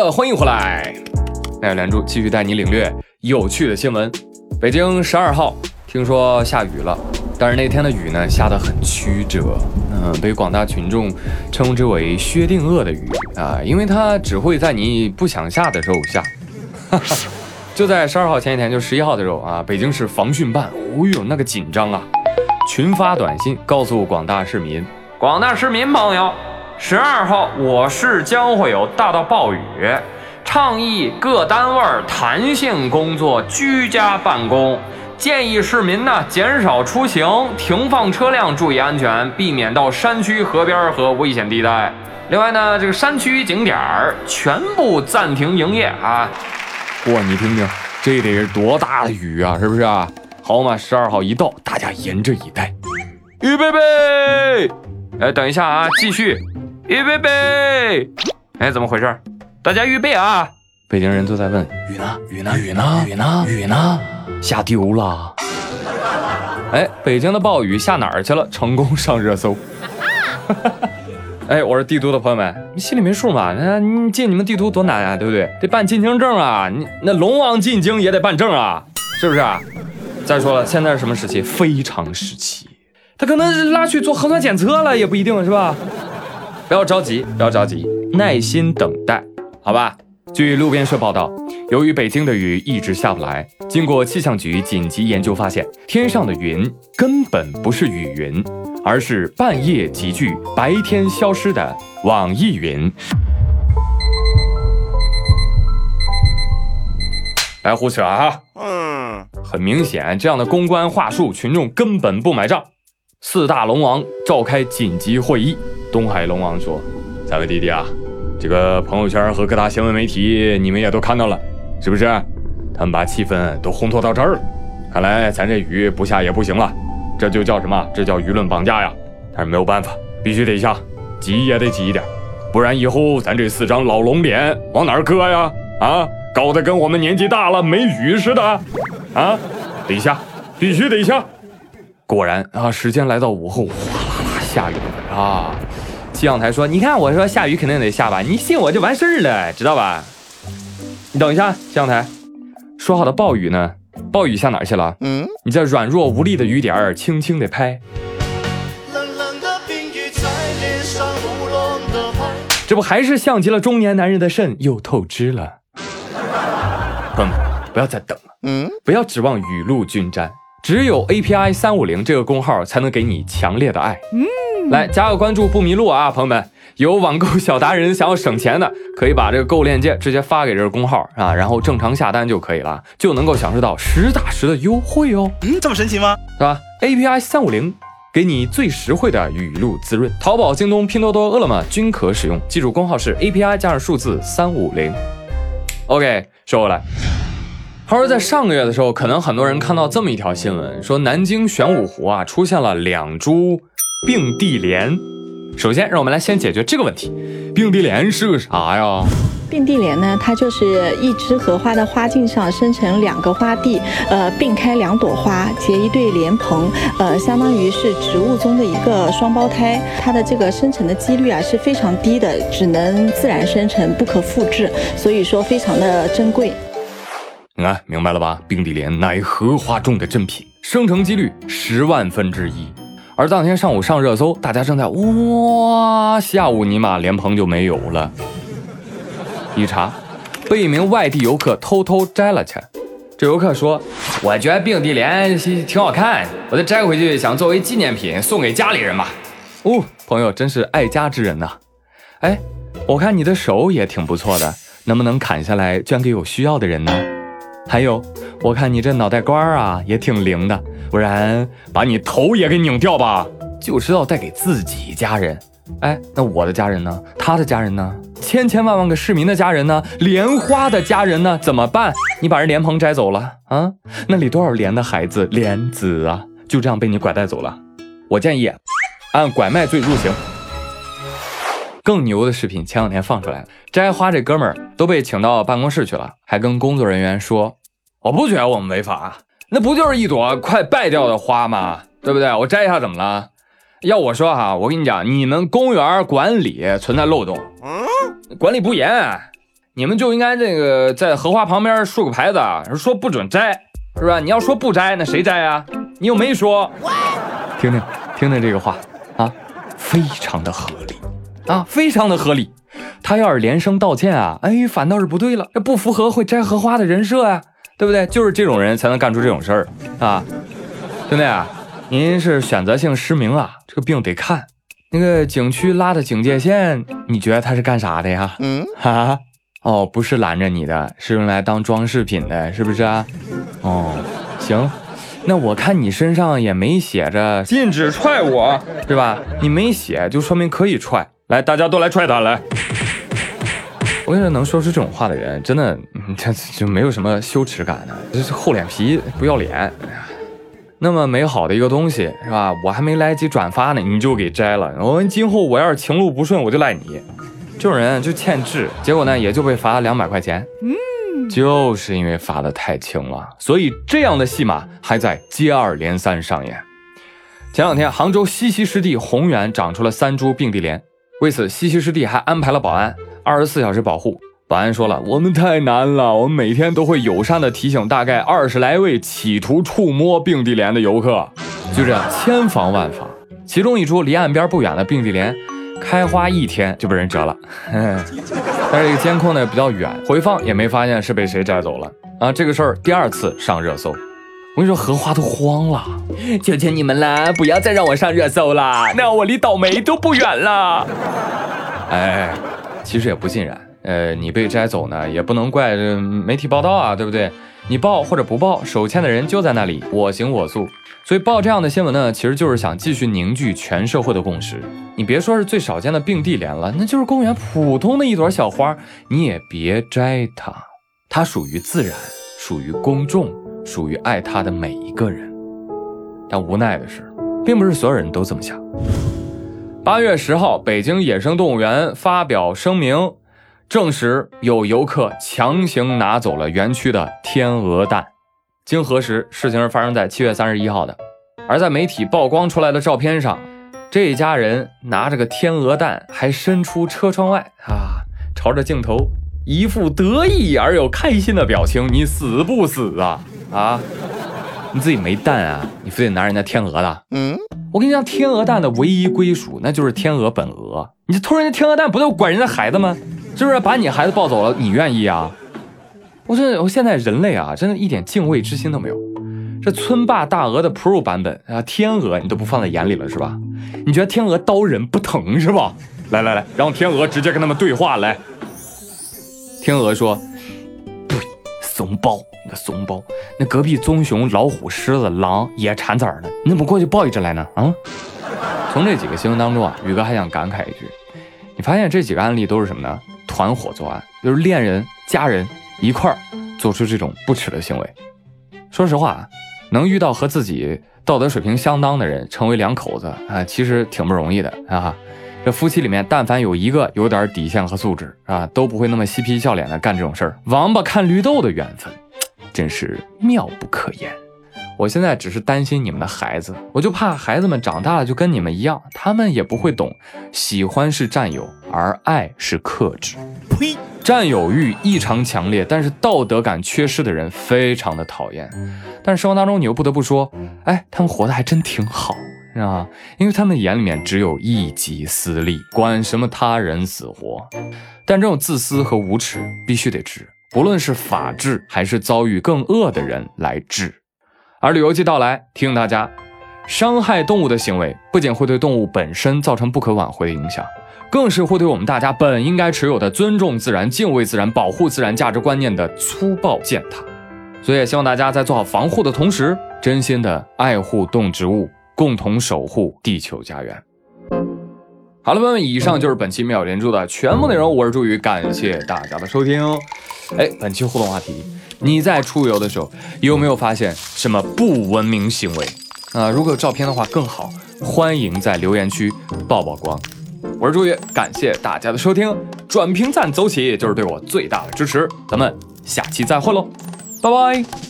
呃，欢迎回来，那连珠继续带你领略有趣的新闻。北京十二号，听说下雨了，但是那天的雨呢，下得很曲折，嗯，被广大群众称之为薛定谔的雨啊，因为它只会在你不想下的时候下。就在十二号前一天，就十一号的时候啊，北京市防汛办，哦呦，那个紧张啊，群发短信告诉广大市民，广大市民朋友。十二号，我市将会有大到暴雨，倡议各单位弹性工作、居家办公，建议市民呢减少出行，停放车辆，注意安全，避免到山区、河边和危险地带。另外呢，这个山区景点儿全部暂停营业啊！哇，你听听，这得是多大的雨啊，是不是啊？好嘛，十二号一到，大家严阵以待，预备备！哎，等一下啊，继续。预备备！哎，怎么回事？大家预备啊！北京人都在问雨呢？雨呢？雨呢？雨呢？雨呢？下丢了！哎，北京的暴雨下哪儿去了？成功上热搜！哎，我是帝都的朋友们，你心里没数吗？那你进你们帝都多难啊，对不对？得办进京证啊！你那龙王进京也得办证啊，是不是？再说了，现在是什么时期？非常时期，他可能拉去做核酸检测了，也不一定是吧？不要着急，不要着急，耐心等待，好吧？据路边社报道，由于北京的雨一直下不来，经过气象局紧急研究发现，天上的云根本不是雨云，而是半夜集聚、白天消失的网易云。来胡扯啊！嗯，很明显，这样的公关话术，群众根本不买账。四大龙王召开紧急会议。东海龙王说：“三位弟弟啊，这个朋友圈和各大新闻媒体，你们也都看到了，是不是？他们把气氛都烘托到这儿了。看来咱这雨不下也不行了，这就叫什么？这叫舆论绑架呀！但是没有办法，必须得下，急也得急一点，不然以后咱这四张老龙脸往哪儿搁呀？啊，搞得跟我们年纪大了没雨似的啊！得下，必须得下。果然啊，时间来到午后，哗啦啦下雨了啊！”气象台说：“你看，我说下雨肯定得下吧，你信我就完事儿了，知道吧？你等一下，气象台说好的暴雨呢？暴雨下哪儿去了？嗯，你这软弱无力的雨点儿，轻轻的拍，这不还是像极了中年男人的肾又透支了？朋友们，不要再等了，嗯，不要指望雨露均沾，只有 API 三五零这个工号才能给你强烈的爱，嗯。”来加个关注不迷路啊，朋友们，有网购小达人想要省钱的，可以把这个购链接直接发给这个工号啊，然后正常下单就可以了，就能够享受到实打实的优惠哦。嗯，这么神奇吗？是吧？API 三五零给你最实惠的雨露滋润，淘宝、京东、拼多多、饿了么均可使用，记住工号是 API 加上数字三五零。OK，收回来，话说在上个月的时候，可能很多人看到这么一条新闻，说南京玄武湖啊出现了两株。并蒂莲，首先让我们来先解决这个问题。并蒂莲是个啥呀？并蒂莲呢，它就是一枝荷花的花茎上生成两个花蒂，呃，并开两朵花结一对莲蓬，呃，相当于是植物中的一个双胞胎。它的这个生成的几率啊是非常低的，只能自然生成，不可复制，所以说非常的珍贵。你看明白了吧？并蒂莲乃荷花中的珍品，生成几率十万分之一。而当天上午上热搜，大家正在哇，下午尼玛莲蓬就没有了。一查，被一名外地游客偷偷摘了去。这游客说：“我觉得并蒂莲挺好看，我再摘回去，想作为纪念品送给家里人吧。”哦，朋友真是爱家之人呐。哎，我看你的手也挺不错的，能不能砍下来捐给有需要的人呢？还有，我看你这脑袋瓜啊也挺灵的。不然把你头也给拧掉吧！就知道带给自己家人。哎，那我的家人呢？他的家人呢？千千万万个市民的家人呢？莲花的家人呢？怎么办？你把人莲蓬摘走了啊？那里多少莲的孩子莲子啊？就这样被你拐带走了。我建议按拐卖罪入刑。更牛的视频前两天放出来了，摘花这哥们儿都被请到办公室去了，还跟工作人员说：“我不觉得我们违法。”那不就是一朵快败掉的花吗？对不对？我摘一下怎么了？要我说哈，我跟你讲，你们公园管理存在漏洞，管理不严。你们就应该这个在荷花旁边竖个牌子，说不准摘，是吧？你要说不摘，那谁摘啊？你又没说。听听听听这个话啊，非常的合理啊，非常的合理。他要是连声道歉啊，哎，反倒是不对了，这不符合会摘荷花的人设呀，对不对？就是这种人才能干出这种事儿啊，兄弟啊，您是选择性失明啊，这个病得看。那个景区拉的警戒线，你觉得他是干啥的呀？嗯，哈，哦，不是拦着你的，是用来当装饰品的，是不是啊？哦，行，那我看你身上也没写着禁止踹我，对吧？你没写，就说明可以踹。来，大家都来踹他来。我跟你说，能说出这种话的人，真的，这就没有什么羞耻感的，就是厚脸皮，不要脸。那么美好的一个东西，是吧？我还没来得及转发呢，你就给摘了。我今后我要是情路不顺，我就赖你。这种人就欠治，结果呢，也就被罚了两百块钱。嗯，就是因为罚的太轻了，所以这样的戏码还在接二连三上演。前两天，杭州西溪湿地红源长出了三株并蒂莲，为此西溪湿地还安排了保安，二十四小时保护。保安说了，我们太难了，我们每天都会友善的提醒大概二十来位企图触摸并蒂莲的游客，就这样千防万防。其中一株离岸边不远的并蒂莲，开花一天就被人折了，但是这个监控呢比较远，回放也没发现是被谁摘走了啊。这个事儿第二次上热搜，我跟你说荷花都慌了，求求你们啦，不要再让我上热搜了，那我离倒霉都不远了。哎，其实也不尽然。呃，你被摘走呢，也不能怪媒体报道啊，对不对？你报或者不报，手欠的人就在那里，我行我素。所以报这样的新闻呢，其实就是想继续凝聚全社会的共识。你别说是最少见的并蒂莲了，那就是公园普通的一朵小花，你也别摘它。它属于自然，属于公众，属于爱它的每一个人。但无奈的是，并不是所有人都这么想。八月十号，北京野生动物园发表声明。证实有游客强行拿走了园区的天鹅蛋。经核实，事情是发生在七月三十一号的。而在媒体曝光出来的照片上，这家人拿着个天鹅蛋，还伸出车窗外啊，朝着镜头，一副得意而又开心的表情。你死不死啊？啊，你自己没蛋啊？你非得拿人家天鹅的？嗯，我跟你讲，天鹅蛋的唯一归属那就是天鹅本鹅。你偷人家天鹅蛋，不就管人家孩子吗？是不是把你孩子抱走了？你愿意啊？我这我现在人类啊，真的一点敬畏之心都没有。这村霸大鹅的 Pro 版本啊，天鹅你都不放在眼里了是吧？你觉得天鹅刀人不疼是吧？来来来，让天鹅直接跟他们对话来。天鹅说：“对，怂包，你个怂包，那隔壁棕熊、老虎、狮子、狼也产崽呢，你怎么过去抱一只来呢？啊？”从这几个新闻当中啊，宇哥还想感慨一句：你发现这几个案例都是什么呢？团伙作案，就是恋人、家人一块儿做出这种不耻的行为。说实话，能遇到和自己道德水平相当的人，成为两口子啊，其实挺不容易的啊。这夫妻里面，但凡有一个有点底线和素质啊，都不会那么嬉皮笑脸的干这种事儿。王八看绿豆的缘分，真是妙不可言。我现在只是担心你们的孩子，我就怕孩子们长大了就跟你们一样，他们也不会懂，喜欢是占有，而爱是克制。呸！占有欲异常强烈，但是道德感缺失的人非常的讨厌。但是生活当中你又不得不说，哎，他们活得还真挺好，是吧？因为他们眼里面只有一己私利，管什么他人死活。但这种自私和无耻必须得治，不论是法治还是遭遇更恶的人来治。而旅游季到来，提醒大家，伤害动物的行为不仅会对动物本身造成不可挽回的影响，更是会对我们大家本应该持有的尊重自然、敬畏自然、保护自然价值观念的粗暴践踏。所以，也希望大家在做好防护的同时，真心的爱护动植物，共同守护地球家园。好了，朋友们，以上就是本期妙连珠的全部内容。我是朱宇，感谢大家的收听。哎，本期互动话题。你在出游的时候有没有发现什么不文明行为啊？如果有照片的话更好，欢迎在留言区曝曝光。我是朱宇，感谢大家的收听，转评赞走起，就是对我最大的支持。咱们下期再会喽，拜拜。